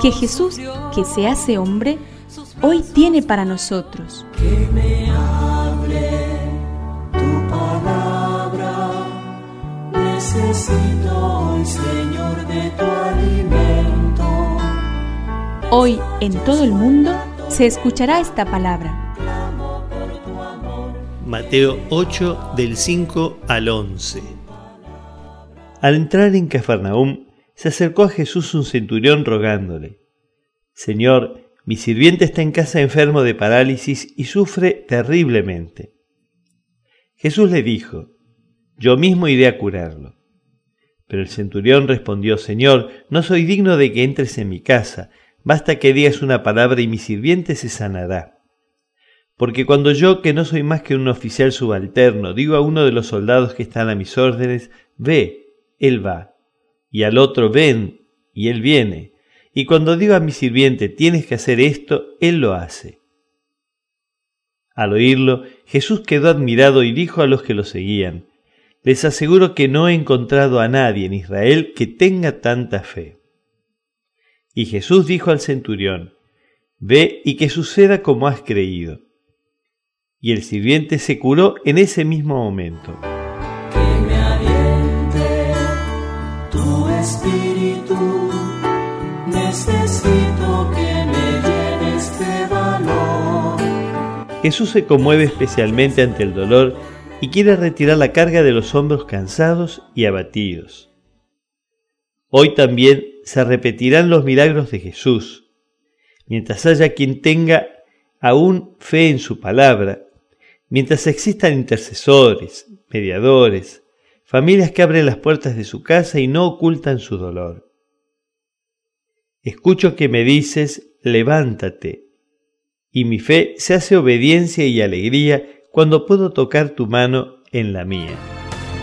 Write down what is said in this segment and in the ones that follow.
que Jesús, que se hace hombre, hoy tiene para nosotros. Que me hable tu palabra, necesito hoy, Señor, de tu alimento. Hoy en todo el mundo se escuchará esta palabra. Mateo 8 del 5 al 11. Al entrar en Cafarnaúm, se acercó a Jesús un centurión rogándole, Señor, mi sirviente está en casa enfermo de parálisis y sufre terriblemente. Jesús le dijo, Yo mismo iré a curarlo. Pero el centurión respondió, Señor, no soy digno de que entres en mi casa, basta que digas una palabra y mi sirviente se sanará. Porque cuando yo, que no soy más que un oficial subalterno, digo a uno de los soldados que están a mis órdenes, ve, él va. Y al otro, ven, y él viene. Y cuando digo a mi sirviente, tienes que hacer esto, él lo hace. Al oírlo, Jesús quedó admirado y dijo a los que lo seguían, Les aseguro que no he encontrado a nadie en Israel que tenga tanta fe. Y Jesús dijo al centurión, Ve y que suceda como has creído. Y el sirviente se curó en ese mismo momento. Espíritu, necesito que me llenes de valor. Jesús se conmueve especialmente ante el dolor y quiere retirar la carga de los hombros cansados y abatidos. Hoy también se repetirán los milagros de Jesús, mientras haya quien tenga aún fe en su palabra, mientras existan intercesores, mediadores, familias que abren las puertas de su casa y no ocultan su dolor. Escucho que me dices, levántate, y mi fe se hace obediencia y alegría cuando puedo tocar tu mano en la mía.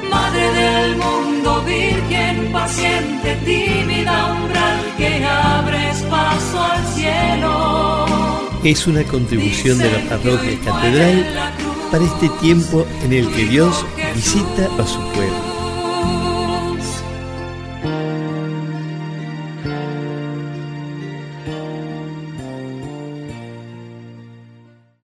Madre del mundo, virgen paciente, tímida umbral que abres paso al cielo. Es una contribución de la parroquia catedral para este tiempo en el que Dios visita a su pueblo.